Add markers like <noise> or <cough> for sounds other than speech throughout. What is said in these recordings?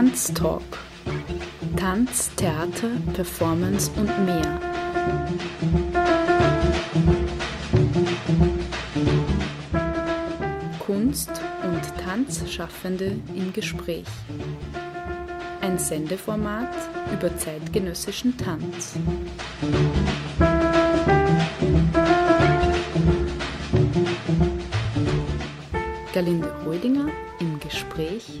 Tanztalk. Tanz, Theater, Performance und mehr. Kunst und Tanzschaffende im Gespräch. Ein Sendeformat über zeitgenössischen Tanz. Galinde Rödinger im Gespräch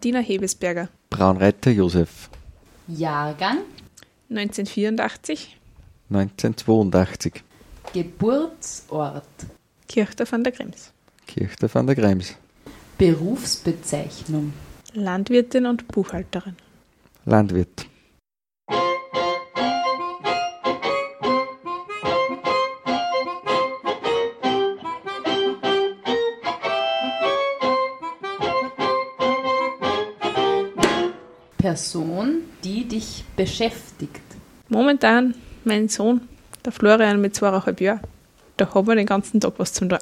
Martina Hebesberger, Braunreiter Josef, Jahrgang, 1984, 1982, Geburtsort, Kirchdorf an der Krems. Kirchdorf an der Krems, Berufsbezeichnung, Landwirtin und Buchhalterin. Landwirt, Person, die dich beschäftigt. Momentan mein Sohn, der Florian mit zweieinhalb Jahren. Da haben wir den ganzen Tag was zum tun.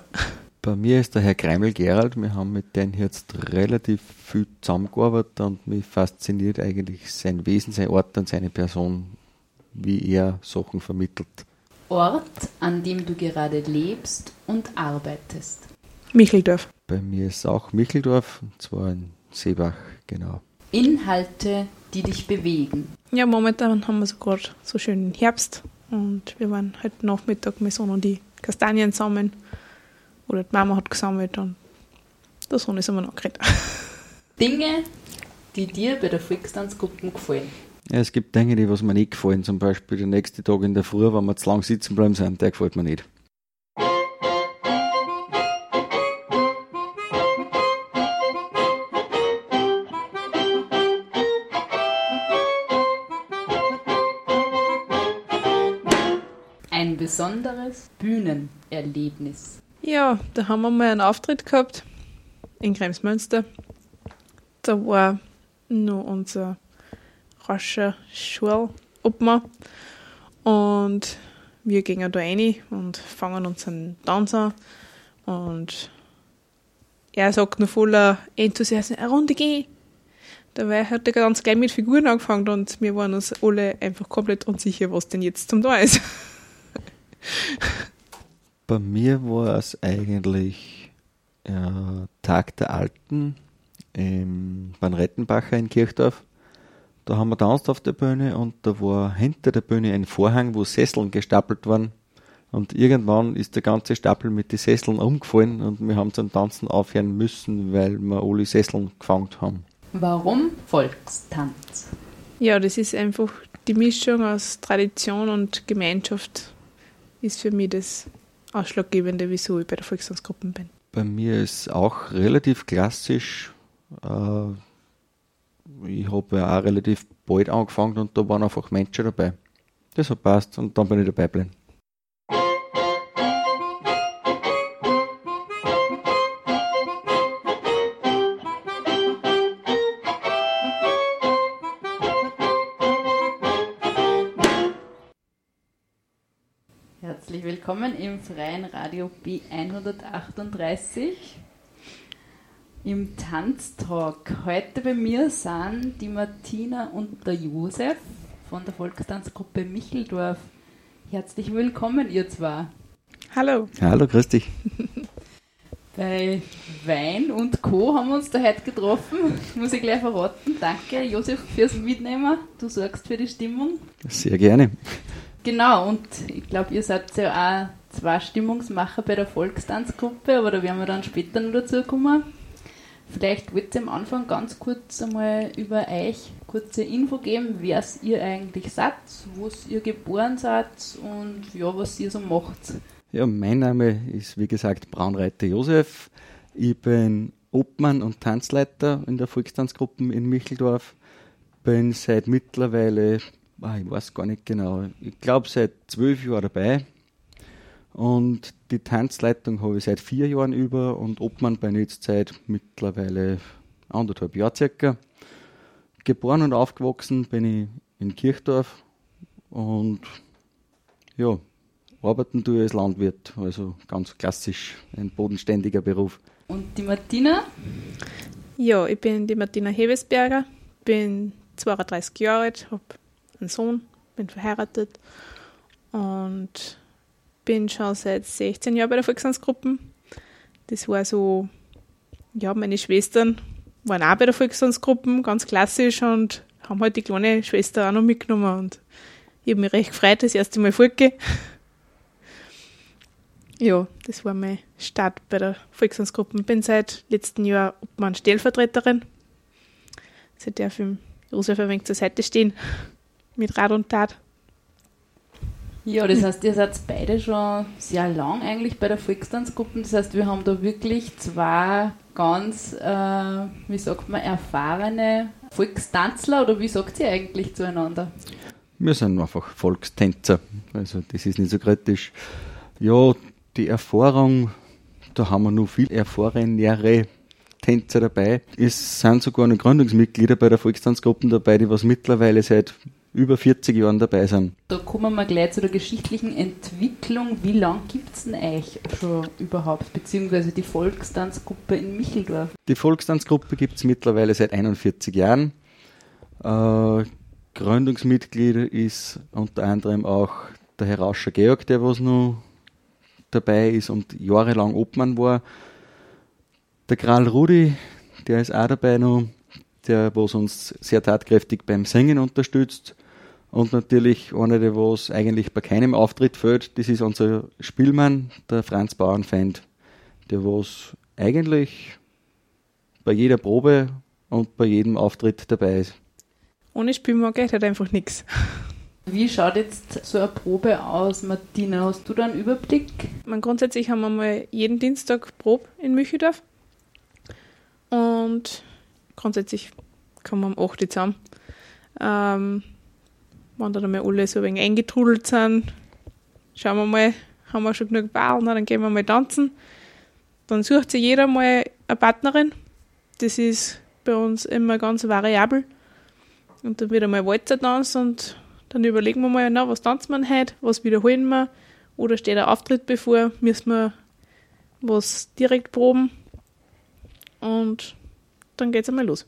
Bei mir ist der Herr Kreimel Gerald. Wir haben mit denen jetzt relativ viel zusammengearbeitet und mich fasziniert eigentlich sein Wesen, sein Ort und seine Person, wie er Sachen vermittelt. Ort, an dem du gerade lebst und arbeitest. Micheldorf. Bei mir ist auch Micheldorf, und zwar in Seebach, genau. Inhalte, die dich bewegen. Ja, momentan haben wir so gerade so schönen Herbst und wir waren heute Nachmittag, mein Sohn und die Kastanien sammeln. Oder die Mama hat gesammelt und der Sohn ist immer noch geredet. <laughs> Dinge, die dir bei der Volkstanzgruppe gefallen. Ja, es gibt Dinge, die was mir nicht gefallen. Zum Beispiel der nächste Tag in der Früh, wenn wir zu lang sitzen bleiben sind, der gefällt mir nicht. Bühnenerlebnis. Ja, da haben wir mal einen Auftritt gehabt in Kremsmünster. Da war nur unser rascher Schulobmann und wir gehen da rein und fangen unseren Tanz an und er sagt nur voller Enthusiasmus, eine Runde gehen. Dabei hat er ganz gleich mit Figuren angefangen und wir waren uns alle einfach komplett unsicher, was denn jetzt zum da ist. <laughs> Bei mir war es eigentlich äh, Tag der Alten im Rettenbacher in Kirchdorf. Da haben wir tanzt auf der Bühne und da war hinter der Bühne ein Vorhang, wo Sesseln gestapelt waren. Und irgendwann ist der ganze Stapel mit den Sesseln umgefallen und wir haben zum Tanzen aufhören müssen, weil wir alle Sesseln gefangen haben. Warum Volkstanz? Ja, das ist einfach die Mischung aus Tradition und Gemeinschaft ist für mich das Ausschlaggebende, wieso ich bei der Volkstanzgruppe bin. Bei mir ist auch relativ klassisch. Äh, ich habe ja auch relativ bald angefangen und da waren einfach Menschen dabei. Das hat passt und dann bin ich dabei geblieben. Willkommen im freien Radio B138 im Tanztalk. Heute bei mir sind die Martina und der Josef von der Volkstanzgruppe Micheldorf. Herzlich willkommen, ihr zwei. Hallo. Hallo, grüß dich. <laughs> Bei Wein und Co. haben wir uns da heute getroffen. Muss ich gleich verraten. Danke, Josef, fürs Mitnehmen. Du sorgst für die Stimmung. Sehr gerne. Genau, und ich glaube, ihr seid ja auch zwei Stimmungsmacher bei der Volkstanzgruppe, aber da werden wir dann später noch dazu kommen. Vielleicht wollt ihr am Anfang ganz kurz einmal über euch kurze Info geben, wer ihr eigentlich seid, wo ihr geboren seid und ja, was ihr so macht. Ja, mein Name ist wie gesagt Braunreiter Josef. Ich bin Obmann und Tanzleiter in der Volkstanzgruppe in Micheldorf. Bin seit mittlerweile, ich weiß gar nicht genau, ich glaube seit zwölf Jahren dabei. Und die Tanzleitung habe ich seit vier Jahren über und Obmann jetzt seit mittlerweile anderthalb Jahren circa. Geboren und aufgewachsen bin ich in Kirchdorf und ja, arbeiten tue ich als Landwirt, also ganz klassisch ein bodenständiger Beruf. Und die Martina? Ja, ich bin die Martina Hevesberger, bin 32 Jahre alt, habe einen Sohn, bin verheiratet und bin schon seit 16 Jahren bei der Volkstanzgruppe. Das war so, ja, meine Schwestern waren auch bei der Volkstanzgruppe, ganz klassisch und haben halt die kleine Schwester auch noch mitgenommen und ich habe mich recht gefreut, das erste Mal fortgehen. Ja, das war mein Start bei der Volkstanzgruppe. Ich bin seit letztem Jahr Obmann Stellvertreterin. Also darf ich Josef ein wenig zur Seite stehen mit Rat und Tat. Ja, das heißt, ihr seid beide schon sehr lang eigentlich bei der Volkstanzgruppe. Das heißt, wir haben da wirklich zwei ganz, äh, wie sagt man, erfahrene Volkstanzler oder wie sagt ihr eigentlich zueinander? Wir sind einfach Volkstänzer, also das ist nicht so kritisch. Ja, die Erfahrung, da haben wir noch viel erfahrenere Tänzer dabei. Es sind sogar noch Gründungsmitglieder bei der Volkstanzgruppe dabei, die was mittlerweile seit über 40 Jahren dabei sind. Da kommen wir gleich zu der geschichtlichen Entwicklung. Wie lange gibt es denn euch schon überhaupt, beziehungsweise die Volkstanzgruppe in Micheldorf? Die Volkstanzgruppe gibt es mittlerweile seit 41 Jahren. Äh, Gründungsmitglied ist unter anderem auch der Herr Rauscher Georg, der was noch dabei ist und jahrelang Obmann war. Der Kral Rudi, der ist auch dabei noch, der was uns sehr tatkräftig beim Singen unterstützt. Und natürlich einer, der was eigentlich bei keinem Auftritt fällt, das ist unser Spielmann, der Franz Bauernfeind, der was eigentlich bei jeder Probe und bei jedem Auftritt dabei ist. Ohne Spielmann geht halt einfach nichts. Wie schaut jetzt so eine Probe aus, Martina? Hast du da einen Überblick? Man, grundsätzlich haben wir mal jeden Dienstag Probe in Mücheldorf. Und grundsätzlich kommen wir um 8 Uhr zusammen. Ähm, wenn dann einmal alle so ein wenig eingetrudelt sind, schauen wir mal, haben wir schon genug Ball, dann gehen wir mal tanzen. Dann sucht sich jeder mal eine Partnerin. Das ist bei uns immer ganz variabel. Und dann wird einmal Walzer-Tanz und dann überlegen wir mal, na, was tanzen wir heute, was wiederholen wir oder steht ein Auftritt bevor, müssen wir was direkt proben und dann geht's einmal los.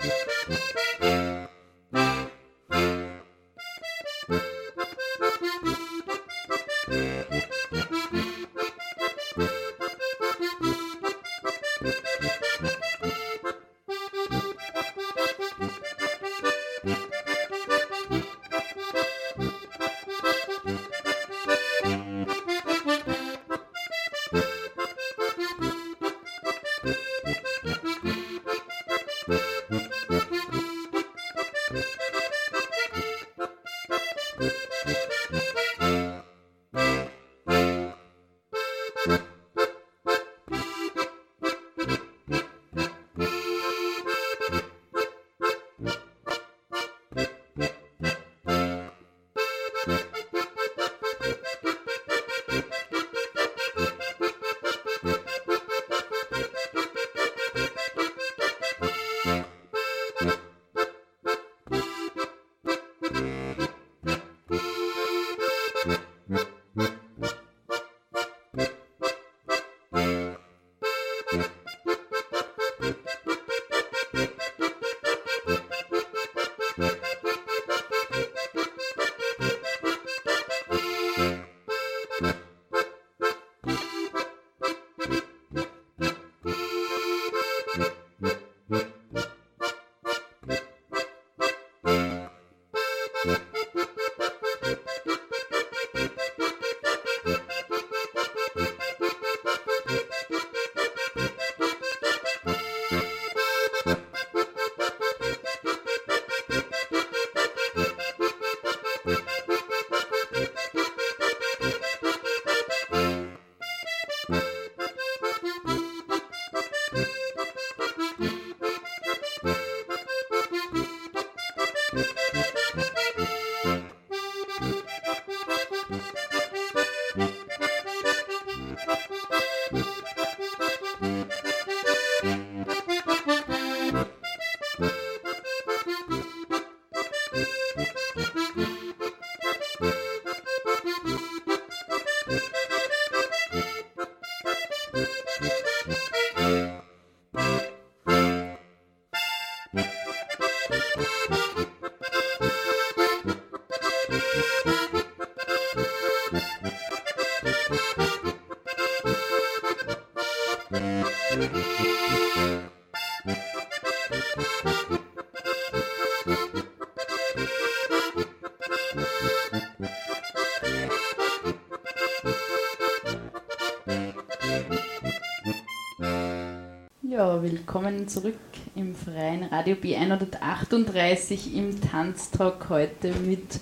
Thank you. Willkommen zurück im freien Radio B138 im Tanztag heute mit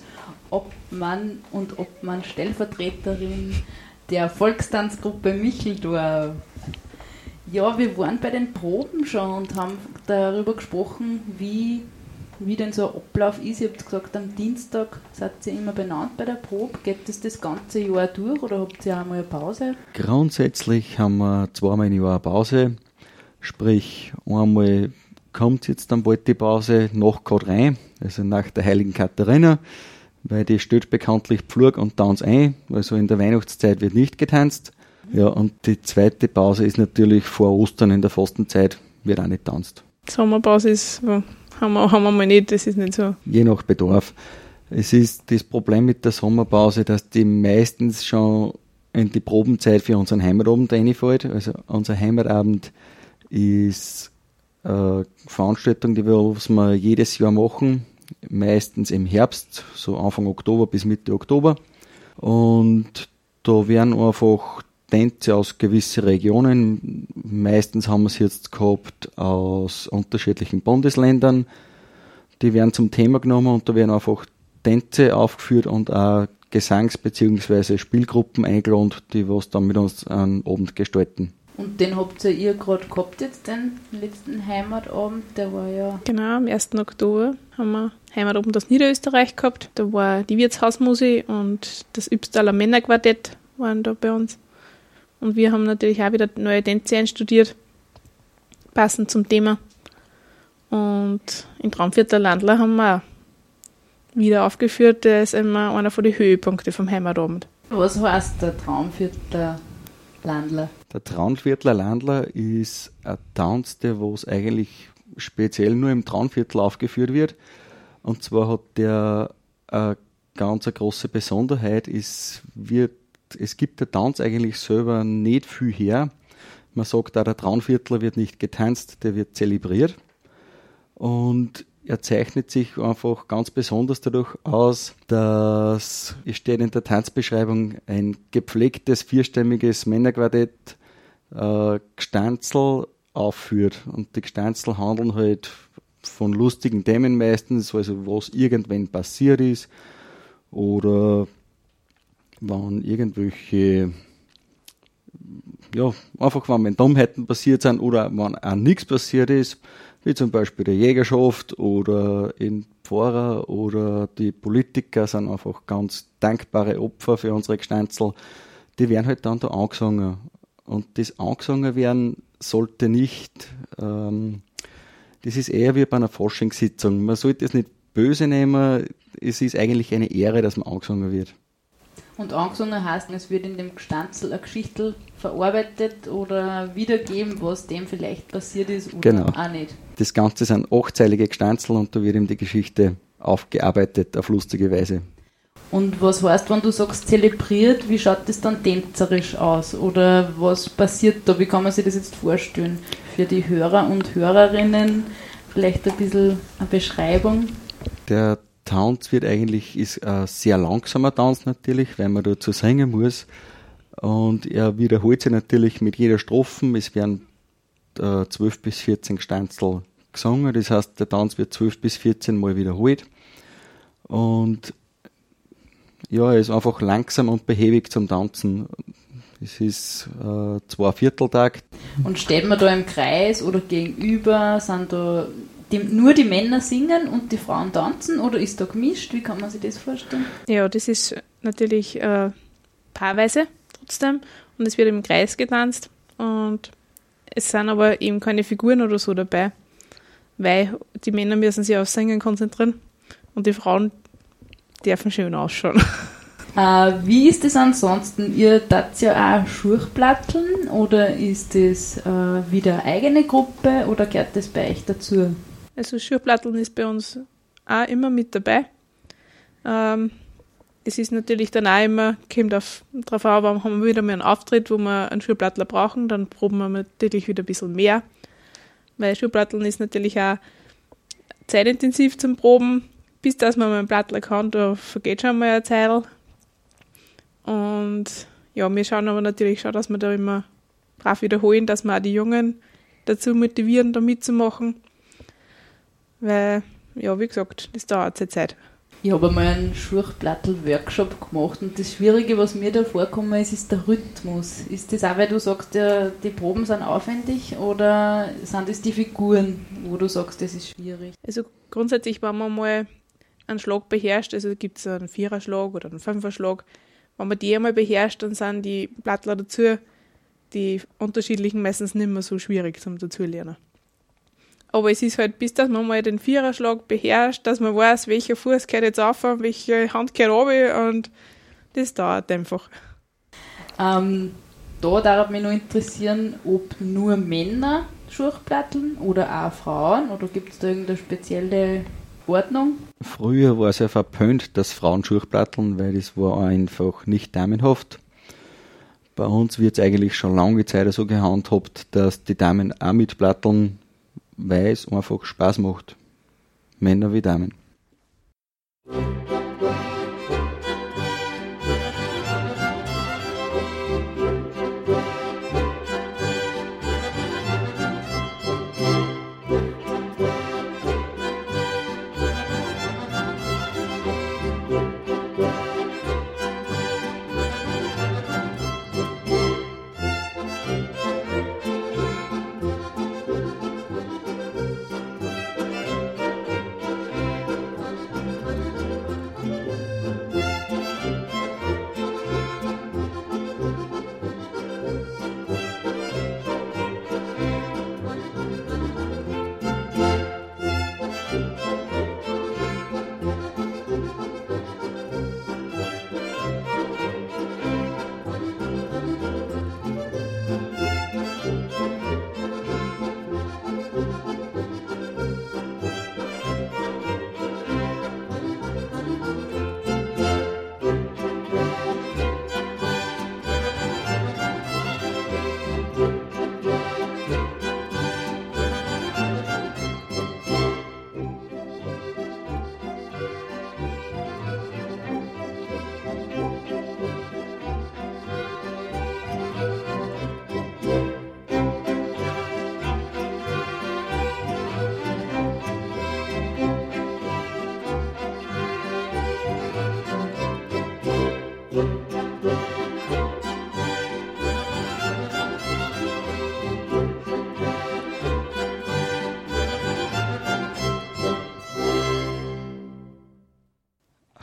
Obmann und Obmann Stellvertreterin der Volkstanzgruppe Micheldorf. Ja, wir waren bei den Proben schon und haben darüber gesprochen, wie, wie denn so ein Ablauf ist. Ihr habt gesagt, am Dienstag seid ihr immer benannt bei der Probe. Geht das das ganze Jahr durch oder habt ihr auch mal eine Pause? Grundsätzlich haben wir zweimal im Jahr eine Pause. Sprich, einmal kommt jetzt dann bald die Pause nach Code rein, also nach der Heiligen Katharina, weil die stellt bekanntlich Pflug und Tanz ein, also in der Weihnachtszeit wird nicht getanzt. Ja, und die zweite Pause ist natürlich vor Ostern in der Fastenzeit, wird auch nicht tanzt. Sommerpause ist, haben, wir, haben wir mal nicht, das ist nicht so. Je nach Bedarf. Es ist das Problem mit der Sommerpause, dass die meistens schon in die Probenzeit für unseren Heimatabend reinfällt. Also unser Heimatabend ist eine Veranstaltung, die wir, was wir jedes Jahr machen, meistens im Herbst, so Anfang Oktober bis Mitte Oktober. Und da werden einfach Tänze aus gewissen Regionen, meistens haben wir es jetzt gehabt aus unterschiedlichen Bundesländern, die werden zum Thema genommen und da werden einfach Tänze aufgeführt und auch Gesangs- bzw. Spielgruppen eingeladen, die was dann mit uns einen Abend gestalten. Und den habt ihr, ihr gerade gehabt jetzt, den letzten Heimatabend, der war ja... Genau, am 1. Oktober haben wir Heimatabend aus Niederösterreich gehabt. Da war die Wirtshausmusik und das Übstaler Männerquartett waren da bei uns. Und wir haben natürlich auch wieder neue Tänze einstudiert, passend zum Thema. Und in Traumviertel Landler haben wir auch wieder aufgeführt. Der ist immer einer von den Höhepunkten vom Heimatabend. Was heißt der Traumviertler Landler? Der Traunviertler Landler ist ein Tanz, der was eigentlich speziell nur im Traunviertel aufgeführt wird. Und zwar hat der eine ganz große Besonderheit, ist, wird, es gibt der Tanz eigentlich selber nicht viel her. Man sagt auch, der Traunviertler wird nicht getanzt, der wird zelebriert. Und er zeichnet sich einfach ganz besonders dadurch aus, dass, es steht in der Tanzbeschreibung, ein gepflegtes vierstimmiges Männerquartett äh, Gestanzel aufführt. Und die Gestanzel handeln halt von lustigen Themen meistens, also was irgendwann passiert ist oder wann irgendwelche ja, einfach wenn Dummheiten passiert sind oder wenn auch nichts passiert ist, wie zum Beispiel die Jägerschaft oder in Pfarrer oder die Politiker sind einfach ganz dankbare Opfer für unsere Gestanzel. Die werden halt dann da angesungen. Und das angesungen werden sollte nicht, ähm, das ist eher wie bei einer Forschungssitzung. Man sollte es nicht böse nehmen, es ist eigentlich eine Ehre, dass man angesungen wird. Und angesungen heißt, es wird in dem Gestanzel eine Geschichte verarbeitet oder wiedergeben, was dem vielleicht passiert ist oder Genau. auch nicht. Das Ganze sind achtzeilige Gestanzel und da wird eben die Geschichte aufgearbeitet auf lustige Weise. Und was heißt, wenn du sagst zelebriert, wie schaut das dann tänzerisch aus? Oder was passiert da? Wie kann man sich das jetzt vorstellen? Für die Hörer und Hörerinnen vielleicht ein bisschen eine Beschreibung. Der Tanz wird eigentlich, ist ein sehr langsamer Tanz natürlich, weil man dazu singen muss. Und er wiederholt sich natürlich mit jeder Strophen. Es werden äh, 12 bis 14 Gestanzel gesungen. Das heißt, der Tanz wird 12 bis 14 Mal wiederholt. Und ja, er ist einfach langsam und behäbig zum Tanzen. Es ist äh, zwei Vierteltakt. Und steht man da im Kreis oder gegenüber? Sind da die, nur die Männer singen und die Frauen tanzen? Oder ist da gemischt? Wie kann man sich das vorstellen? Ja, das ist natürlich äh, paarweise trotzdem und es wird im Kreis getanzt und es sind aber eben keine Figuren oder so dabei. weil die Männer müssen sich aufs Singen konzentrieren und die Frauen dürfen schön ausschauen. <laughs> Äh, wie ist es ansonsten? Ihr tat ja auch Schurchplatteln oder ist das äh, wieder eigene Gruppe oder gehört das bei euch dazu? Also Schurchplatteln ist bei uns auch immer mit dabei. Ähm, es ist natürlich dann auch immer, kommt auf, drauf an, warum haben wir wieder mal einen Auftritt, wo wir einen Schurplattler brauchen, dann proben wir natürlich wieder ein bisschen mehr. Weil Schurplatteln ist natürlich auch zeitintensiv zum Proben. Bis dass man mal einen Plattler kann, da vergeht schon mal eine Zeit. Und ja, wir schauen aber natürlich schon, dass wir da immer brav wiederholen, dass wir auch die Jungen dazu motivieren, da mitzumachen. Weil, ja, wie gesagt, das dauert seine Zeit. Ich habe einmal einen Schurchplattel-Workshop gemacht und das Schwierige, was mir da vorkommen ist, ist der Rhythmus. Ist das auch, weil du sagst, die Proben sind aufwendig oder sind das die Figuren, wo du sagst, das ist schwierig? Also grundsätzlich, wenn man mal einen Schlag beherrscht, also gibt es einen Viererschlag oder einen Fünferschlag, wenn man die einmal beherrscht, dann sind die Plattler dazu, die unterschiedlichen meistens nicht mehr so schwierig zum Dazulernen. Aber es ist halt, bis dass man mal den Viererschlag beherrscht, dass man weiß, welcher Fuß gehört jetzt auf, welche Hand gehört runter und das dauert einfach. Ähm, da darf mich noch interessieren, ob nur Männer Schurchplatteln oder auch Frauen oder gibt es da irgendeine spezielle Ordnung? Früher war es ja verpönt, dass Frauen Schurchplatteln, weil das war einfach nicht damenhaft. Bei uns wird es eigentlich schon lange Zeit so gehandhabt, dass die Damen auch mit Platteln weil es einfach Spaß macht. Männer wie Damen.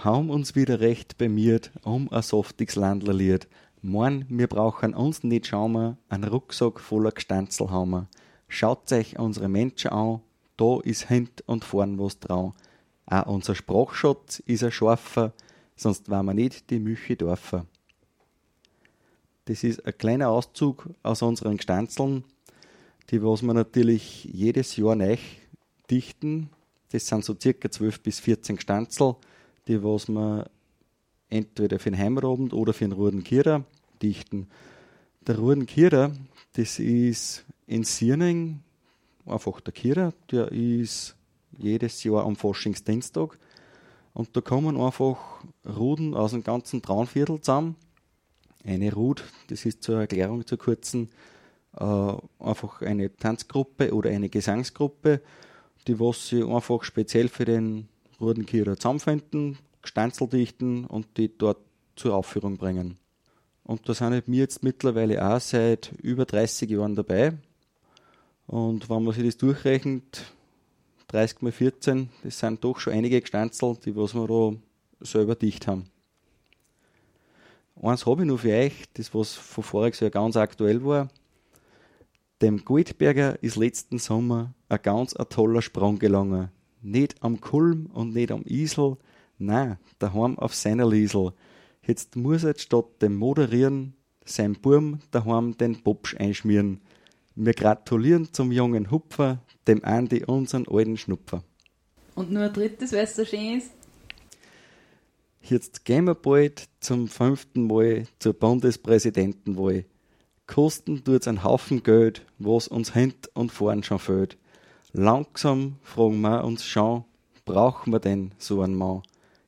Haben uns wieder recht bemiert um ein softiges Landlerlied. Morn, wir brauchen uns nicht schauen, ein Rucksack voller Gestanzel haben. Schaut euch unsere Menschen an, da ist hint und vorn was dran. Auch unser Sprachschatz ist ein scharfer, sonst war wir nicht die Müche dürfen. Das ist ein kleiner Auszug aus unseren Gestanzeln, die was wir natürlich jedes Jahr neu dichten. Das sind so circa 12 bis 14 Gestanzel die was man entweder für den Heimatabend oder für den Rudenkierer dichten. Der Rudenkierer, das ist in Sierning einfach der Kierer, der ist jedes Jahr am Faschingsdienstag und da kommen einfach Ruden aus dem ganzen Traunviertel zusammen. Eine Rud, das ist zur Erklärung zur kurzen, äh, einfach eine Tanzgruppe oder eine Gesangsgruppe, die was sie einfach speziell für den Rudenkierer zusammenfinden, Stanzel dichten und die dort zur Aufführung bringen. Und da sind wir jetzt mittlerweile auch seit über 30 Jahren dabei. Und wenn man sich das durchrechnet, 30 mal 14, das sind doch schon einige Gestanzel, die was wir da selber dicht haben. Eins habe ich noch für euch, das was von voriges Jahr ganz aktuell war. Dem Goldberger ist letzten Sommer ein ganz ein toller Sprung gelungen. Nicht am Kulm und nicht am Isel, nein, daheim auf seiner Liesel. Jetzt muss er statt dem Moderieren sein Burm daheim den Popsch einschmieren. Wir gratulieren zum jungen Hupfer, dem Andi unseren alten Schnupfer. Und nur ein drittes, weil es so schön ist. Jetzt gehen wir bald zum fünften Mal zur Bundespräsidentenwahl. Kosten tut's einen Haufen Geld, was uns hint und vorn schon fehlt. Langsam fragen wir uns schon, brauchen wir denn so einen Mann?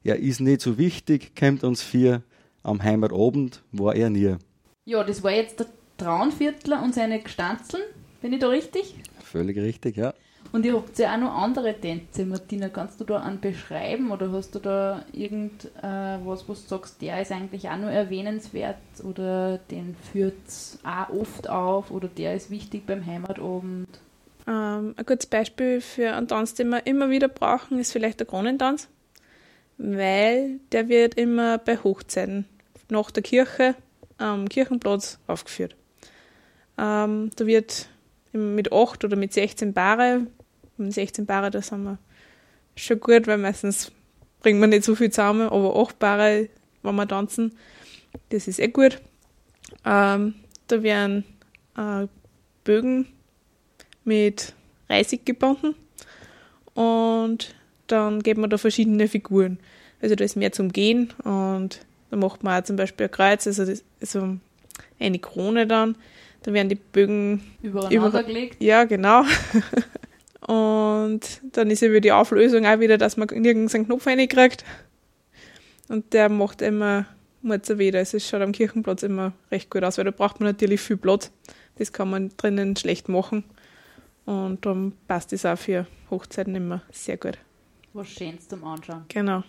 Er ist nicht so wichtig, kommt uns vier, am Heimatabend war er nie. Ja, das war jetzt der Traunviertler und seine Gestanzeln. Bin ich da richtig? Völlig richtig, ja. Und ihr habt ja auch noch andere Tänze. Martina, kannst du da einen beschreiben oder hast du da irgendwas, äh, was, was du sagst, der ist eigentlich auch noch erwähnenswert oder den führt auch oft auf oder der ist wichtig beim Heimatabend? Ähm, ein gutes Beispiel für einen Tanz, den wir immer wieder brauchen, ist vielleicht der Kronentanz, weil der wird immer bei Hochzeiten nach der Kirche am Kirchenplatz aufgeführt. Ähm, da wird mit 8 oder mit 16 Paare, mit 16 Paare, da sind wir schon gut, weil meistens bringen wir nicht so viel zusammen, aber 8 Paare, wenn wir tanzen, das ist eh gut. Ähm, da werden äh, Bögen mit Reisig gebunden und dann geben wir da verschiedene Figuren. Also da ist mehr zum Gehen und da macht man auch zum Beispiel ein Kreuz, also das, also eine Krone dann. Da werden die Bögen übereinander gelegt. Ja, genau. <laughs> und dann ist eben die Auflösung auch wieder, dass man nirgends einen Knopf reinkriegt. Und der macht immer Murzer wieder. Es schaut am Kirchenplatz immer recht gut aus, weil da braucht man natürlich viel Platz. Das kann man drinnen schlecht machen. Und dann passt es auch für Hochzeiten immer sehr gut. Was Schönes zum Anschauen. Genau.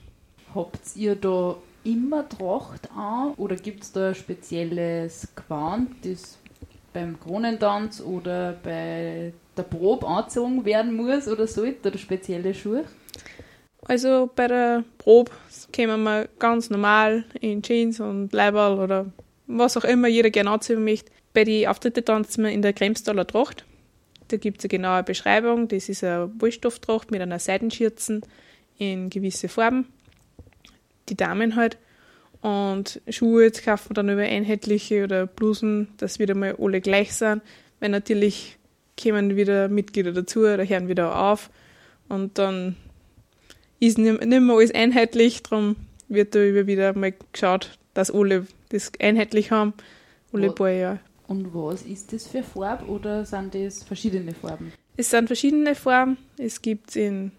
Habt ihr da immer Tracht an oder gibt es da ein spezielles Gewand, das beim Kronentanz oder bei der Probe angezogen werden muss oder sollte oder spezielle Schuhe? Also bei der Probe kämen wir ganz normal in Jeans und Leiberl oder was auch immer jeder gerne anziehen möchte. Bei den Auftritten tanzen wir in der Kremstaler Tracht. Da gibt es eine genaue Beschreibung. Das ist eine Wollstofftracht mit einer Seidenschürzen in gewisse Farben. Die Damen halt. Und Schuhe jetzt kaufen wir dann über einheitliche oder Blusen, dass wieder mal alle gleich sind. Weil natürlich kommen wieder Mitglieder dazu oder hören wieder auf. Und dann ist nicht mehr alles einheitlich. Darum wird da wieder mal geschaut, dass alle das einheitlich haben. Alle paar Jahre. Und was ist das für Farbe oder sind das verschiedene Farben? Es sind verschiedene Farben. Es gibt in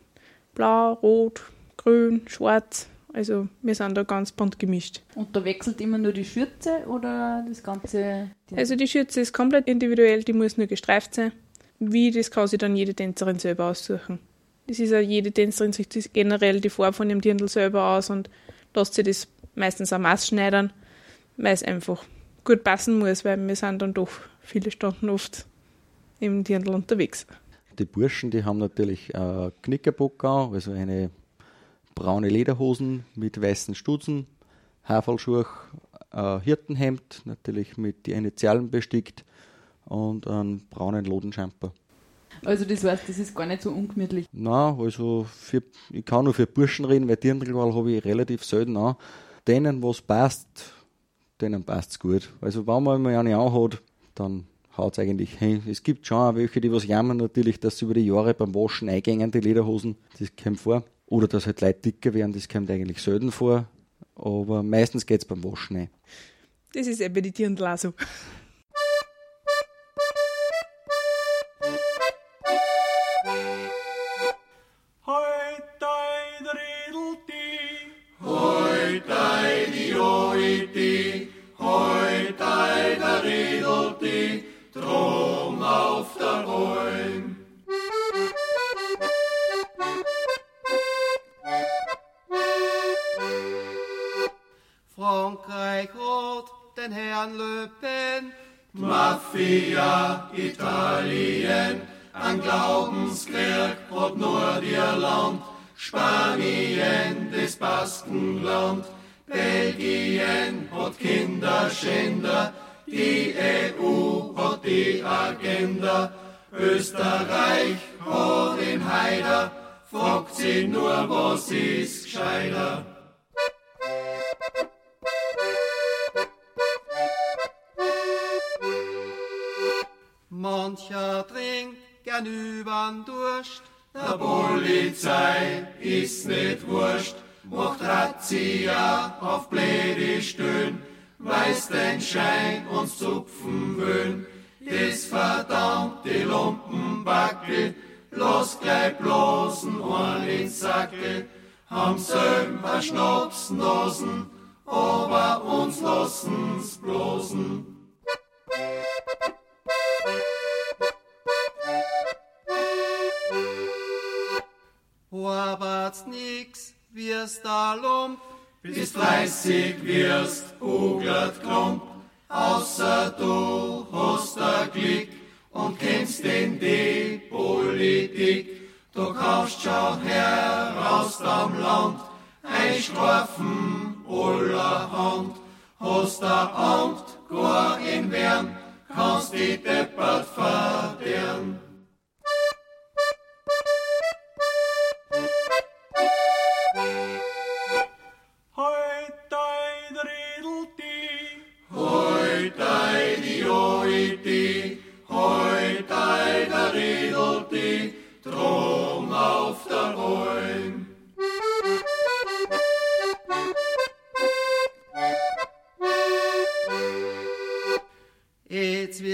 Blau, Rot, Grün, Schwarz. Also wir sind da ganz bunt gemischt. Und da wechselt immer nur die Schürze oder das ganze? Also die Schürze ist komplett individuell, die muss nur gestreift sein. Wie, das kann sich dann jede Tänzerin selber aussuchen. Das ist ja jede Tänzerin sich generell die Farbe von dem Dirndl selber aus und lässt sich das meistens am Maß schneidern, weil es einfach gut passen muss, weil wir sind dann doch viele Stunden oft im Dirndl unterwegs. Die Burschen, die haben natürlich äh, Knickerbock an, also eine braune Lederhosen mit weißen Stutzen, Haferlschuhe, äh, Hirtenhemd, natürlich mit die Initialen bestickt und einen braunen Lodenschamper. Also das heißt, das ist gar nicht so ungemütlich? Nein, also für, ich kann nur für Burschen reden, weil Dirndlwahl habe ich relativ selten an. Denen, was passt, denen passt es gut. Also wenn man mal eine anhat, dann haut es eigentlich hin. Es gibt schon auch welche, die was jammern natürlich, dass sie über die Jahre beim Waschen eingängen, die Lederhosen, das kommt vor. Oder dass halt Leute dicker werden, das kommt eigentlich selten vor. Aber meistens geht es beim Waschen ein. Das ist eben die Dirndl Polizei ist nicht wurscht, macht Razzia auf blöde Stöhn, weiß den Schein uns zupfen wollen, das verdammte Lumpenbacke, los gleich bloßen Ohren ins Sacke, haben selber Schnapsnosen, aber uns lassen's bloßen. Wirst da Lump, bis dreißig wirst, uglet Klump, außer du hast a Glück und kennst den die Politik. Du kaufst schon heraus am Land, ein Strafen allerhand, hast a Amt gar in Wern, kannst die deppert verderben.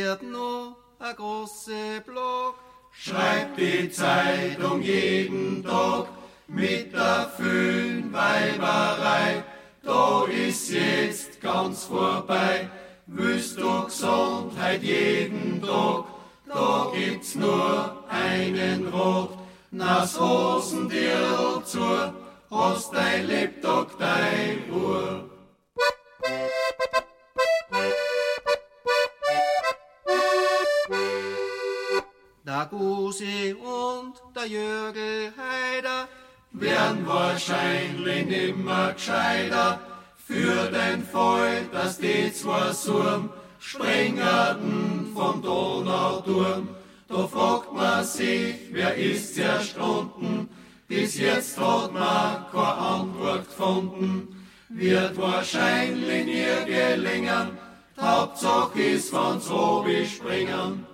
Wird nur a große Block, schreibt die Zeitung jeden Tag mit der Föhnweiberei. Da ist jetzt ganz vorbei. Willst du Gesundheit jeden Tag? Da gibt's nur einen Rot. Nas Hosen dir zu, hast dein Lebtag dein Ruhe. Jürgel Heider werden wahrscheinlich nimmer gescheiter. Für den Fall, dass die zwei Surm springerten vom Donauturm. Da fragt man sich, wer ist zuerst? Bis jetzt hat man keine Antwort gefunden. Wird wahrscheinlich nie gelingen. Hauptsache ist, wenn's obi springen.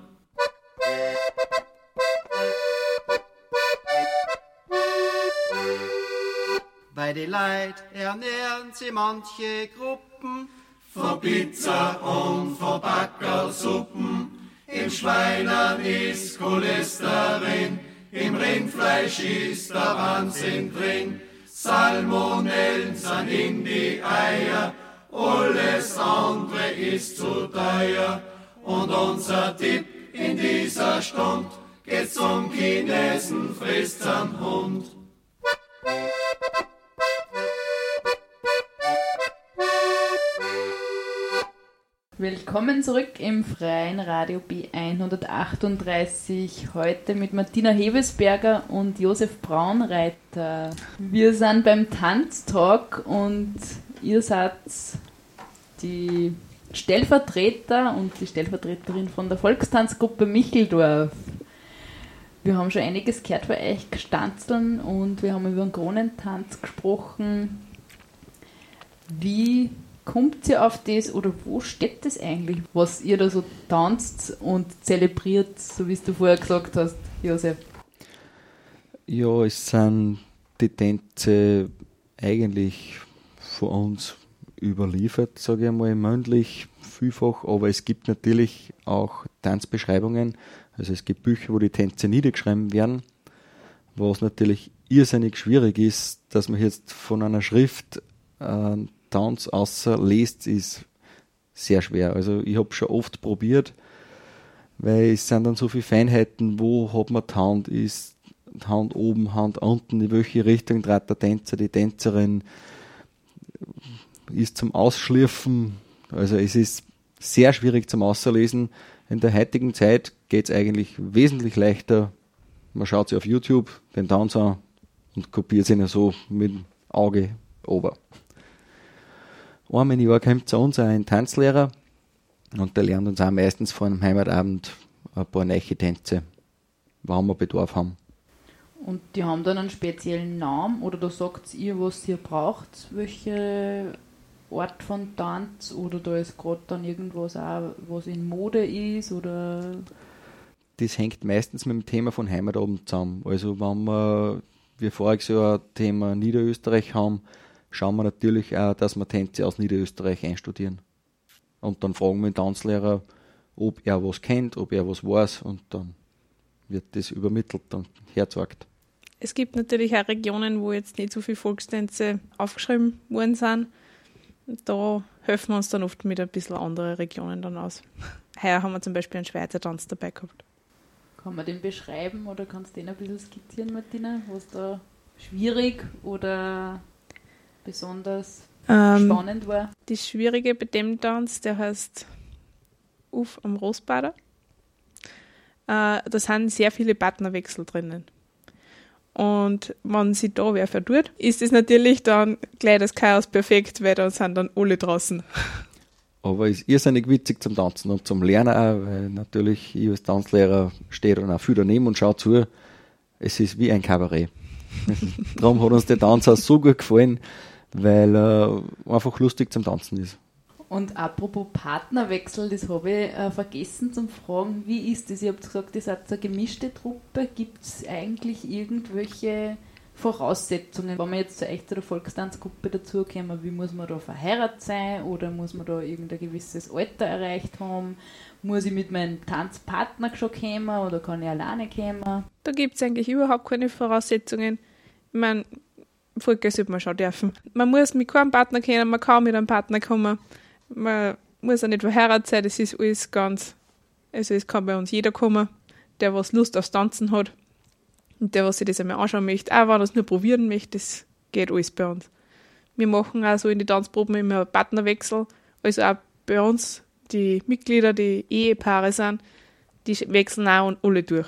Die Leid ernähren sie manche Gruppen von Pizza und von Backersuppen. Im Schweinern ist Cholesterin, im Rindfleisch ist der Wahnsinn drin. Salmonellen sind in die Eier, alles andere ist zu teuer. Und unser Tipp in dieser Stund geht zum Chinesen, frisst Hund. Willkommen zurück im freien Radio B138. Heute mit Martina Hebesberger und Josef Braunreiter. Wir sind beim Tanztalk und ihr seid die Stellvertreter und die Stellvertreterin von der Volkstanzgruppe Micheldorf. Wir haben schon einiges gehört von euch gestanzeln und wir haben über den Kronentanz gesprochen. Wie kommt ihr auf das oder wo steht das eigentlich, was ihr da so tanzt und zelebriert, so wie du vorher gesagt hast, Josef? Ja, es sind die Tänze eigentlich von uns überliefert, sage ich einmal, mündlich vielfach, aber es gibt natürlich auch Tanzbeschreibungen. Also es gibt Bücher, wo die Tänze niedergeschrieben werden, was natürlich irrsinnig schwierig ist, dass man jetzt von einer Schrift äh, Tanz außer lest, ist sehr schwer. Also ich habe schon oft probiert, weil es sind dann so viele Feinheiten, wo hat man die Hand, ist Hand oben, Hand unten, in welche Richtung trat der Tänzer, die Tänzerin, ist zum Ausschliffen. Also es ist sehr schwierig zum Außerlesen. In der heutigen Zeit geht es eigentlich wesentlich leichter. Man schaut sich auf YouTube den Tanz an und kopiert ihn so mit dem Auge ober. Einmal im Jahr kommt zu uns ein Tanzlehrer Und der lernt uns auch meistens vor einem Heimatabend ein paar neue Tänze, wann wir Bedarf haben. Und die haben dann einen speziellen Namen oder da sagt ihr, was ihr braucht, welche Art von Tanz oder da ist gerade dann irgendwas auch, was in Mode ist oder das hängt meistens mit dem Thema von Heimatabend zusammen. Also wenn wir wie voriges Jahr ein Thema Niederösterreich haben, schauen wir natürlich auch, dass wir Tänze aus Niederösterreich einstudieren. Und dann fragen wir den Tanzlehrer, ob er was kennt, ob er was weiß und dann wird das übermittelt und hergezeigt. Es gibt natürlich auch Regionen, wo jetzt nicht so viele Volkstänze aufgeschrieben worden sind. Da helfen wir uns dann oft mit ein bisschen anderen Regionen dann aus. Heuer haben wir zum Beispiel einen Schweizer Tanz dabei gehabt. Kann man den beschreiben oder kannst du den ein bisschen skizzieren, Martina? Was da schwierig oder besonders ähm, spannend war? Das Schwierige bei dem Tanz, der heißt Uf am Rosbader. Äh, da sind sehr viele Partnerwechsel drinnen. Und wenn sie da wer verdurrt, ist es natürlich dann gleich das Chaos perfekt, weil dann sind dann alle draußen. Aber es ist irrsinnig witzig zum Tanzen und zum Lernen auch, weil natürlich ich als Tanzlehrer stehe dann auch viel daneben und schaue zu. Es ist wie ein Kabarett. <laughs> Darum hat uns der Tanz auch so gut gefallen, weil er einfach lustig zum Tanzen ist. Und apropos Partnerwechsel, das habe ich äh, vergessen zu fragen. Wie ist das? Ihr habt gesagt, ihr seid eine gemischte Truppe. Gibt es eigentlich irgendwelche Voraussetzungen, wenn man jetzt zur echten Volkstanzgruppe dazukommen, wie muss man da verheiratet sein oder muss man da irgendein gewisses Alter erreicht haben? Muss ich mit meinem Tanzpartner schon kommen oder kann ich alleine kommen? Da gibt es eigentlich überhaupt keine Voraussetzungen. Ich meine, Volker sollte man schon dürfen. Man muss mit keinem Partner kennen, man kann mit einem Partner kommen man muss auch nicht verheiratet sein, das ist alles ganz, also es kann bei uns jeder kommen, der was Lust aufs Tanzen hat und der was sich das einmal anschauen möchte, auch wenn er es nur probieren möchte, das geht alles bei uns. Wir machen auch so in die Tanzproben immer Partnerwechsel, also auch bei uns die Mitglieder, die Ehepaare sind, die wechseln auch und alle durch.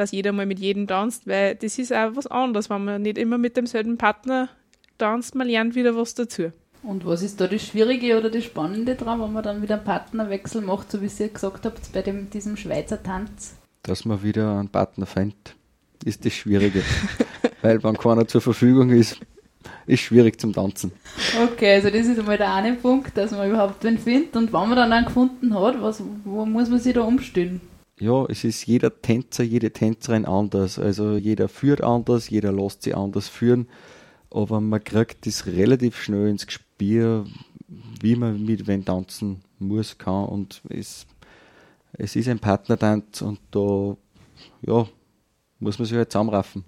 Dass jeder mal mit jedem tanzt, weil das ist auch was anderes, wenn man nicht immer mit demselben Partner tanzt, man lernt wieder was dazu. Und was ist da das Schwierige oder das Spannende dran, wenn man dann wieder einen Partnerwechsel macht, so wie ihr gesagt habt, bei dem, diesem Schweizer Tanz? Dass man wieder einen Partner findet, ist das Schwierige. <laughs> Weil wenn keiner zur Verfügung ist, ist schwierig zum Tanzen. Okay, also das ist einmal der eine Punkt, dass man überhaupt wen findet. Und wenn man dann einen gefunden hat, was, wo muss man sich da umstellen? Ja, es ist jeder Tänzer, jede Tänzerin anders. Also jeder führt anders, jeder lässt sich anders führen. Aber man kriegt das relativ schnell ins Bier, wie man mit wem tanzen muss, kann. Und es, es ist ein Partnertanz und da ja, muss man sich halt zusammenraffen.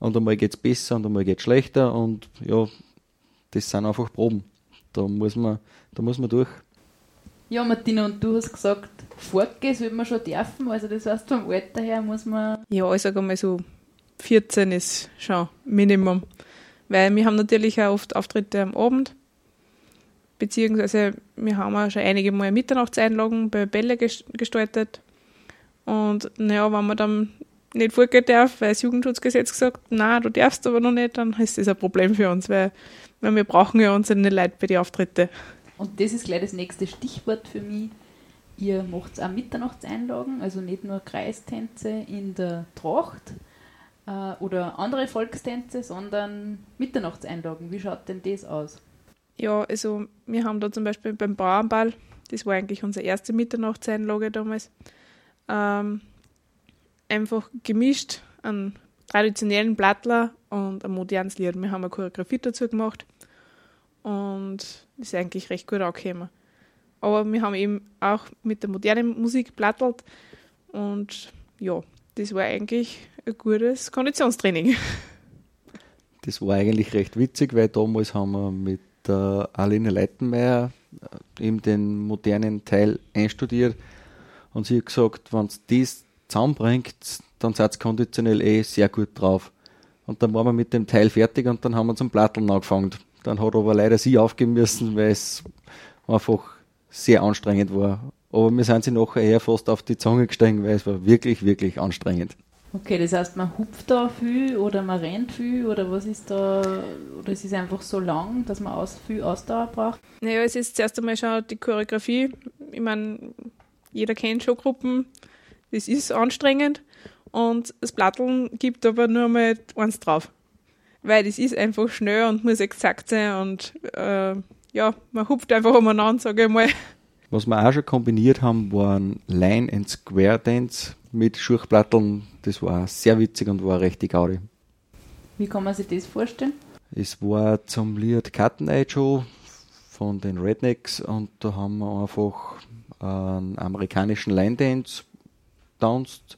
Und einmal geht es besser und einmal geht es schlechter und ja, das sind einfach Proben. Da muss man, da muss man durch. Ja, Martina, und du hast gesagt, fortgehen soll man schon dürfen. Also das heißt, vom Alter her muss man. Ja, ich sage mal so 14 ist schon Minimum. Weil wir haben natürlich auch oft Auftritte am Abend beziehungsweise wir haben auch schon einige Mal Mitternachtseinlagen bei Bälle gestaltet. Und naja, wenn man dann nicht vorgehen darf, weil das Jugendschutzgesetz sagt, na, du darfst aber noch nicht, dann ist das ein Problem für uns, weil, weil wir brauchen ja unsere Leute bei den Auftritten. Und das ist gleich das nächste Stichwort für mich. Ihr macht auch Mitternachtseinlagen, also nicht nur Kreistänze in der Tracht äh, oder andere Volkstänze, sondern Mitternachtseinlagen. Wie schaut denn das aus? Ja, also wir haben da zum Beispiel beim Bauernball, das war eigentlich unsere erste Mitternachtseinlage damals, ähm, einfach gemischt einen traditionellen Blattler und ein modernes Lied. Wir haben eine Choreografie dazu gemacht und ist eigentlich recht gut angekommen. Aber wir haben eben auch mit der modernen Musik plattelt und ja, das war eigentlich ein gutes Konditionstraining. <laughs> Das war eigentlich recht witzig, weil damals haben wir mit der Aline Leitenmeier äh, eben den modernen Teil einstudiert und sie hat gesagt, wenn es das zusammenbringt, dann seid ihr konditionell eh sehr gut drauf. Und dann waren wir mit dem Teil fertig und dann haben wir zum Platteln angefangen. Dann hat aber leider sie aufgeben müssen, weil es einfach sehr anstrengend war. Aber mir sind sie nachher fast auf die Zunge gestiegen, weil es war wirklich, wirklich anstrengend. Okay, das heißt, man hupft da viel oder man rennt viel oder was ist da, oder es ist einfach so lang, dass man aus, viel Ausdauer braucht? Naja, es ist zuerst einmal schon die Choreografie. Ich meine, jeder kennt schon Gruppen, das ist anstrengend und das Platteln gibt aber nur mal eins drauf weil das ist einfach schnell und muss exakt sein und äh, ja, man hupft einfach umeinander, sage ich mal. Was wir auch schon kombiniert haben, waren Line and Square Dance mit Schurchplatteln. Das war sehr witzig und war richtig Gaudi. Wie kann man sich das vorstellen? Es war zum Lied Cutten Eye Joe von den Rednecks und da haben wir einfach einen amerikanischen Line Dance tanzt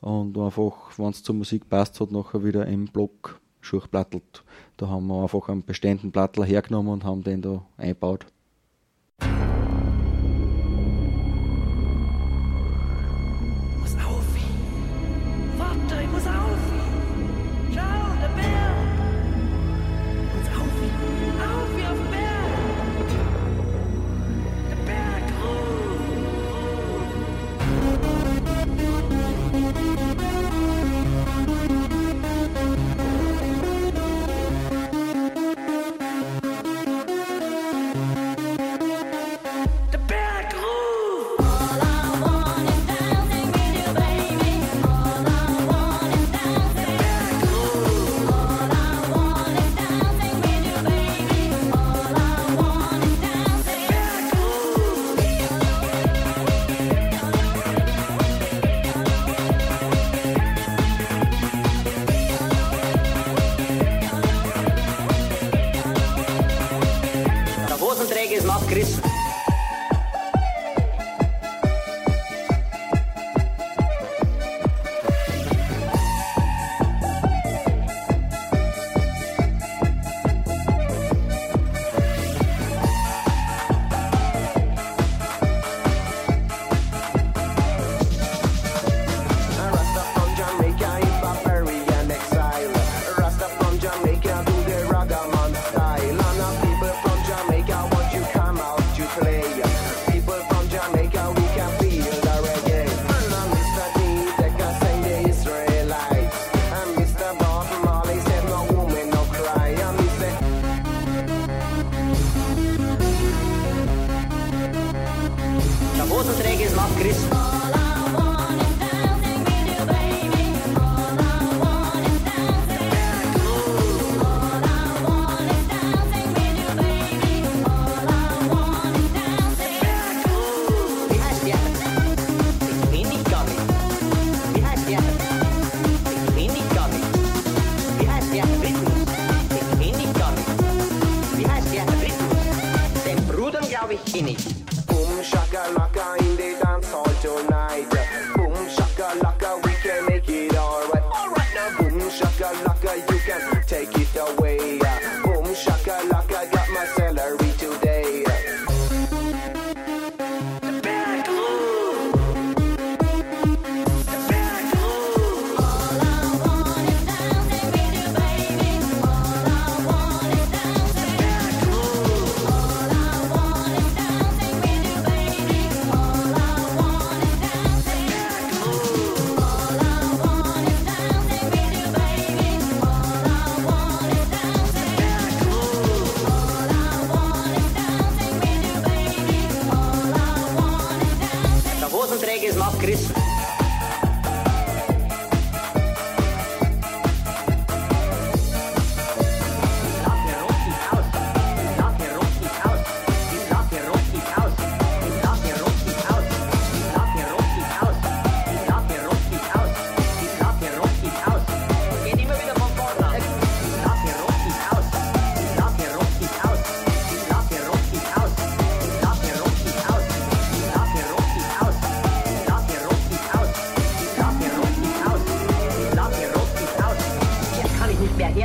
und einfach, wenn es zur Musik passt, hat nachher wieder im Block Schuchplattelt. Da haben wir einfach einen beständigen Plattler hergenommen und haben den da eingebaut.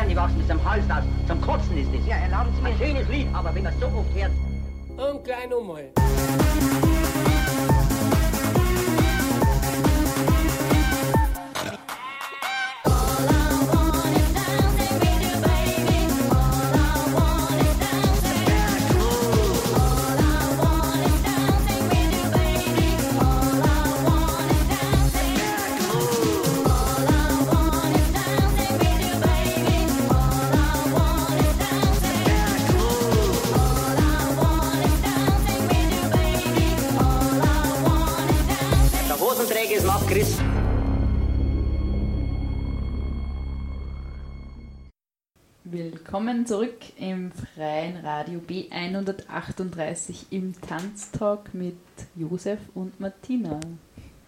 hergewachsen ist, am Hals aus. Zum Kotzen ist es. Ja, erlauben Sie mir ein schönes Lied, aber wenn man so oft hört. Und klein umholen. Willkommen zurück im freien Radio B138 im Tanztalk mit Josef und Martina.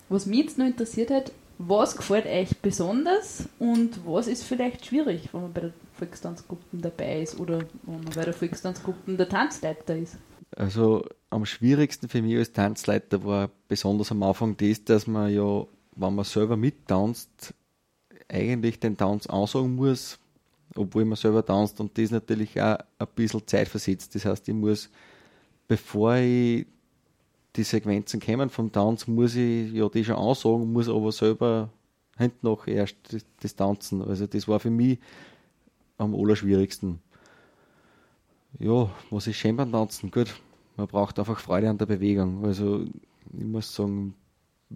Was mich jetzt noch interessiert hat, was gefällt euch besonders und was ist vielleicht schwierig, wenn man bei der Volkstanzgruppe dabei ist oder wenn man bei der Volkstanzgruppe der Tanzleiter ist? Also am schwierigsten für mich als Tanzleiter war besonders am Anfang das, dass man ja, wenn man selber mittanzt, eigentlich den Tanz ansagen muss, obwohl man selber tanzt und das natürlich auch ein bisschen Zeit versetzt. Das heißt, ich muss, bevor ich die Sequenzen kommen vom Tanz, muss ich ja die schon ansagen, muss aber selber hinten noch erst das, das Tanzen. Also das war für mich am allerschwierigsten. Ja, was ist schön beim Tanzen? Gut, man braucht einfach Freude an der Bewegung. Also ich muss sagen,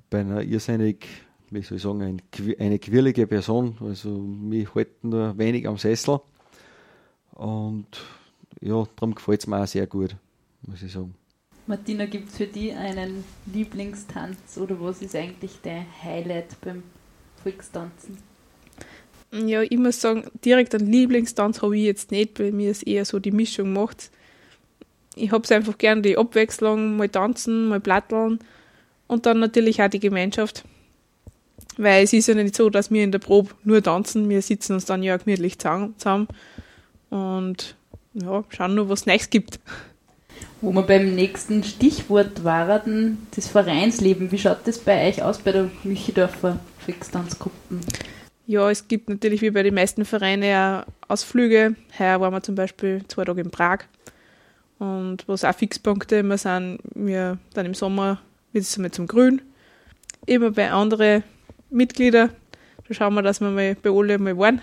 bei einer irrsinnig, wie soll ich sagen, ein, eine quirlige Person, also mich hält nur wenig am Sessel. Und ja, darum gefällt es mir auch sehr gut, muss ich sagen. Martina, gibt es für dich einen Lieblingstanz oder was ist eigentlich dein Highlight beim Volkstanzen? Ja, ich muss sagen, direkt einen Lieblingstanz habe ich jetzt nicht, bei mir ist eher so die Mischung macht. Ich habe es einfach gern die Abwechslung, mal tanzen, mal platteln und dann natürlich auch die Gemeinschaft. Weil es ist ja nicht so, dass wir in der Probe nur tanzen, wir sitzen uns dann ja gemütlich zusammen und ja, schauen nur, was es Neues gibt. Wo wir beim nächsten Stichwort waren, das Vereinsleben. Wie schaut das bei euch aus bei der Müchedorfer Volkstanzgruppen? Ja, es gibt natürlich wie bei den meisten Vereinen Ausflüge. Heuer waren wir zum Beispiel zwei Tage in Prag. Und was auch Fixpunkte immer sind, wir dann im Sommer wird es einmal zum Grün. Immer bei anderen Mitgliedern. Da schauen wir, dass wir mal bei alle mal waren.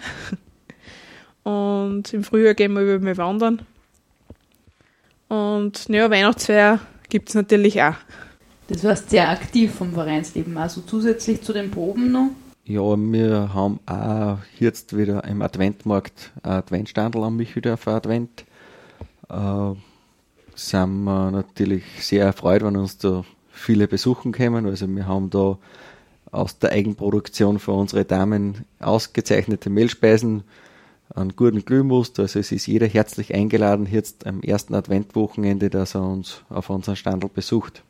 Und im Frühjahr gehen wir über mal wandern. Und naja, Weihnachtsfeier gibt es natürlich auch. Das warst sehr aktiv vom Vereinsleben, also zusätzlich zu den Proben noch. Ja, wir haben auch jetzt wieder im Adventmarkt Adventstandel am Michidorfer Advent. Äh, sind wir natürlich sehr erfreut, wenn uns da viele besuchen kommen. Also wir haben da aus der Eigenproduktion für unsere Damen ausgezeichnete Mehlspeisen, einen guten Glühmust. Also es ist jeder herzlich eingeladen, jetzt am ersten Adventwochenende, dass er uns auf unseren Standel besucht.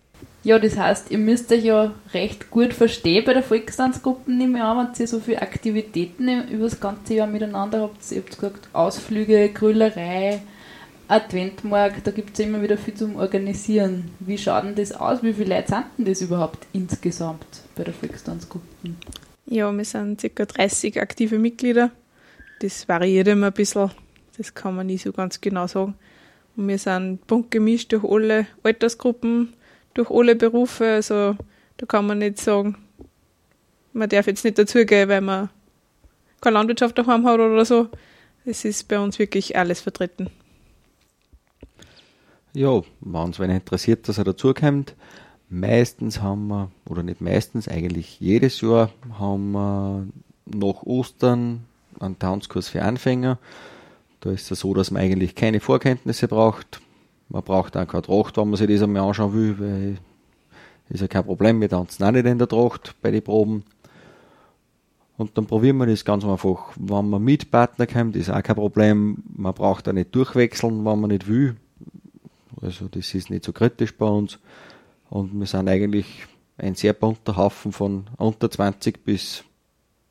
Ja, das heißt, ihr müsst euch ja recht gut verstehen bei der Volkstanzgruppen, nehme ich an, wenn ihr so viele Aktivitäten über das ganze Jahr miteinander habt. Ihr habt gesagt, Ausflüge, Grüllerei, Adventmarkt, da gibt es immer wieder viel zum Organisieren. Wie schaut denn das aus? Wie viele Leute sind denn das überhaupt insgesamt bei der Volkstanzgruppen? Ja, wir sind ca. 30 aktive Mitglieder. Das variiert immer ein bisschen. Das kann man nie so ganz genau sagen. Und wir sind bunt gemischt durch alle Altersgruppen, durch alle Berufe. Also da kann man nicht sagen, man darf jetzt nicht dazugehen, weil man keine Landwirtschaft daheim hat oder so. Es ist bei uns wirklich alles vertreten. Ja, wenn es wen interessiert, dass er dazukommt. Meistens haben wir, oder nicht meistens, eigentlich jedes Jahr haben wir nach Ostern einen Tanzkurs für Anfänger. Da ist es so, dass man eigentlich keine Vorkenntnisse braucht. Man braucht auch keine Tracht, wenn man sich das einmal anschauen will, weil ist ja kein Problem, wir tanzen auch nicht in der Tracht bei den Proben. Und dann probieren wir das ganz einfach. Wenn man mit Partner kommt, ist auch kein Problem. Man braucht auch nicht durchwechseln, wenn man nicht will. Also das ist nicht so kritisch bei uns. Und wir sind eigentlich ein sehr bunter Haufen von unter 20 bis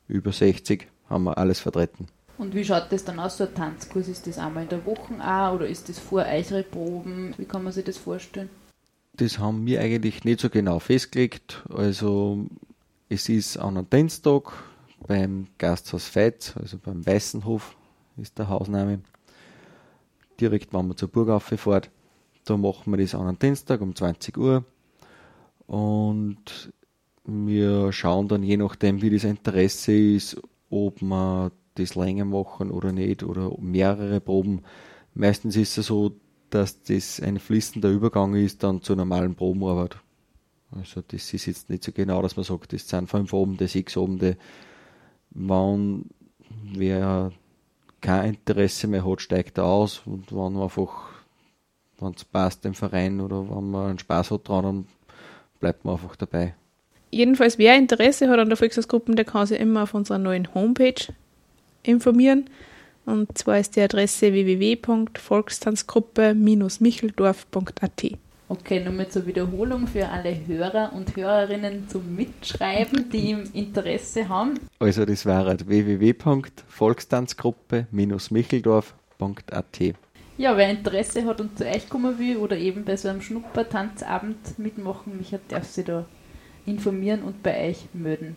über 60 haben wir alles vertreten. Und wie schaut das dann aus, so ein Tanzkurs? Ist das einmal in der Woche auch oder ist das vor eure Proben? Wie kann man sich das vorstellen? Das haben wir eigentlich nicht so genau festgelegt. Also es ist an einem Dienstag beim Gasthaus Veits, also beim Weißenhof ist der Hausname. Direkt, wenn man zur Burgaufe fährt, da machen wir das an einem Dienstag um 20 Uhr. Und wir schauen dann je nachdem, wie das Interesse ist, ob wir das länger machen oder nicht oder mehrere Proben. Meistens ist es so, dass das ein fließender Übergang ist dann zur normalen Probenarbeit. Also das ist jetzt nicht so genau, dass man sagt, das sind fünf Abende, sechs Abende. Wenn wer kein Interesse mehr hat, steigt er aus und man einfach, wenn es passt dem Verein oder wenn man einen Spaß hat dran, dann bleibt man einfach dabei. Jedenfalls, wer Interesse hat an der Volkshausgruppe, der kann sich immer auf unserer neuen Homepage informieren. Und zwar ist die Adresse www.volkstanzgruppe-micheldorf.at. Okay, nochmal zur Wiederholung für alle Hörer und Hörerinnen zum Mitschreiben, die im Interesse haben. Also das wäre www.volkstanzgruppe-micheldorf.at. Ja, wer Interesse hat und zu euch kommen will oder eben bei so einem Schnuppertanzabend mitmachen, mich darf sich da informieren und bei euch melden.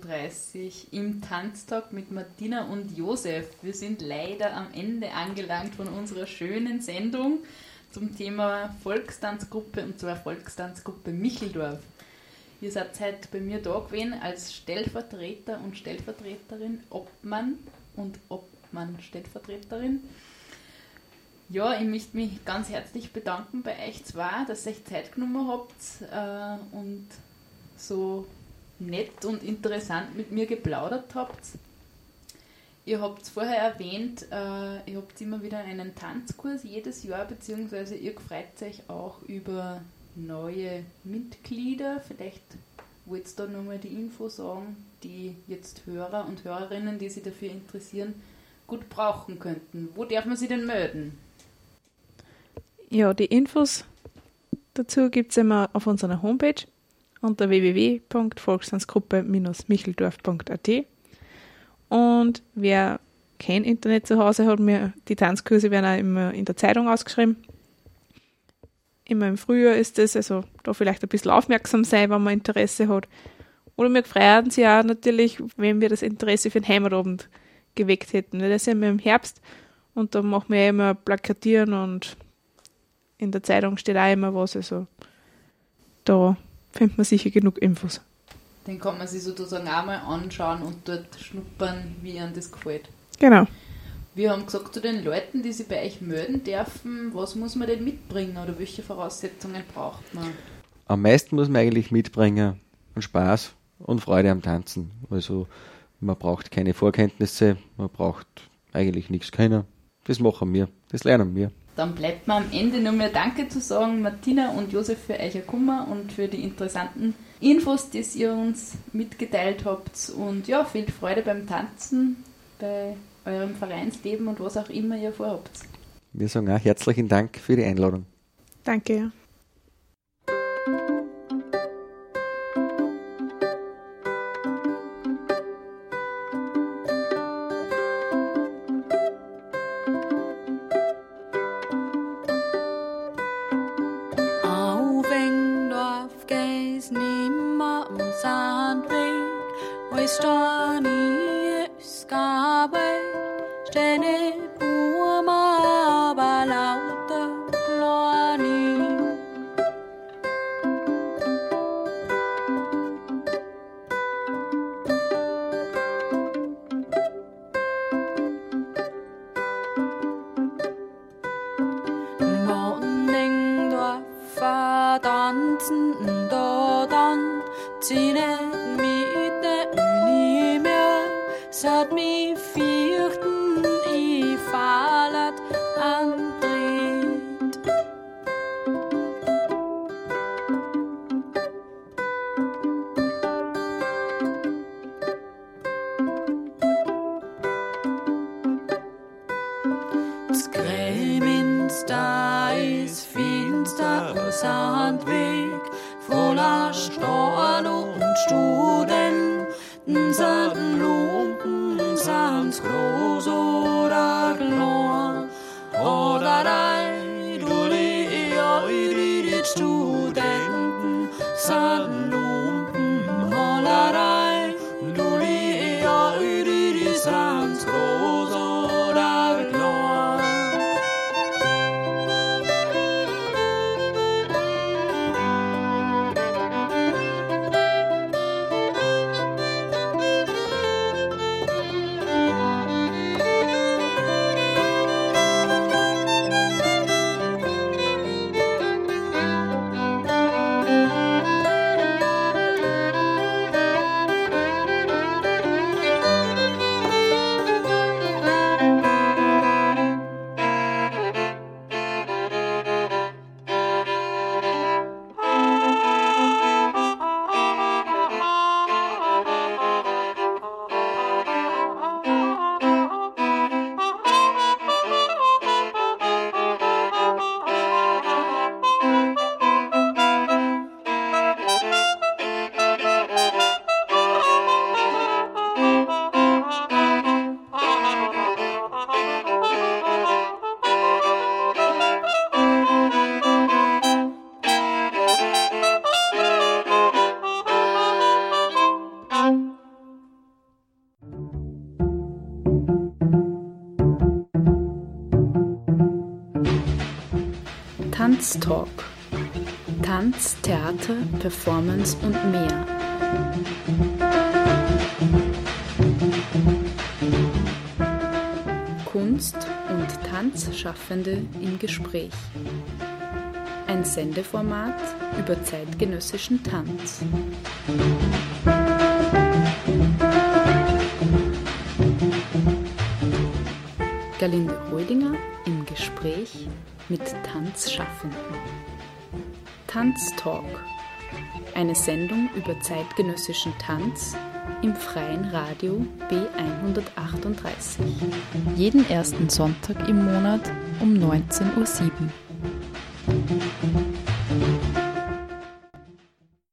B138 im Tanztag mit Martina und Josef. Wir sind leider am Ende angelangt von unserer schönen Sendung zum Thema Volkstanzgruppe und zwar Volkstanzgruppe Micheldorf. Ihr seid heute bei mir da gewesen als Stellvertreter und Stellvertreterin, Obmann und Obmann-Stellvertreterin. Ja, ich möchte mich ganz herzlich bedanken bei euch zwei, dass ihr euch Zeit genommen habt äh, und so nett und interessant mit mir geplaudert habt. Ihr habt vorher erwähnt, äh, ihr habt immer wieder einen Tanzkurs jedes Jahr, beziehungsweise ihr freut euch auch über neue Mitglieder. Vielleicht wollt ihr da nochmal die Info sagen, die jetzt Hörer und Hörerinnen, die sich dafür interessieren, gut brauchen könnten. Wo darf man sie denn melden? Ja, die Infos dazu gibt es immer auf unserer Homepage unter www.volkstanzgruppe-micheldorf.at. Und wer kein Internet zu Hause hat, mir die Tanzkurse werden auch immer in der Zeitung ausgeschrieben. Immer im Frühjahr ist es, also da vielleicht ein bisschen aufmerksam sein, wenn man Interesse hat. Oder wir freuen sich auch natürlich, wenn wir das Interesse für den Heimatabend geweckt hätten. Das ist ja immer im Herbst und da machen wir ja immer Plakatieren und in der Zeitung steht auch immer was. Also da findet man sicher genug Infos. Den kann man sich sozusagen auch mal anschauen und dort schnuppern, wie ihnen das gefällt. Genau. Wir haben gesagt zu den Leuten, die sich bei euch melden dürfen, was muss man denn mitbringen oder welche Voraussetzungen braucht man? Am meisten muss man eigentlich mitbringen und Spaß und Freude am Tanzen. Also man braucht keine Vorkenntnisse, man braucht eigentlich nichts können. Das machen wir, das lernen wir. Dann bleibt mir am Ende nur mehr Danke zu sagen, Martina und Josef, für euer Kummer und für die interessanten Infos, die ihr uns mitgeteilt habt. Und ja, viel Freude beim Tanzen, bei eurem Vereinsleben und was auch immer ihr vorhabt. Wir sagen auch herzlichen Dank für die Einladung. Danke. Sandweg, wo ist da nie Skarbeit, Tanzschaffende im Gespräch. Ein Sendeformat über zeitgenössischen Tanz. Galinde Holdinger im Gespräch mit Tanzschaffenden. Tanztalk. Eine Sendung über zeitgenössischen Tanz im freien Radio B138. Jeden ersten Sonntag im Monat um 19.07 Uhr.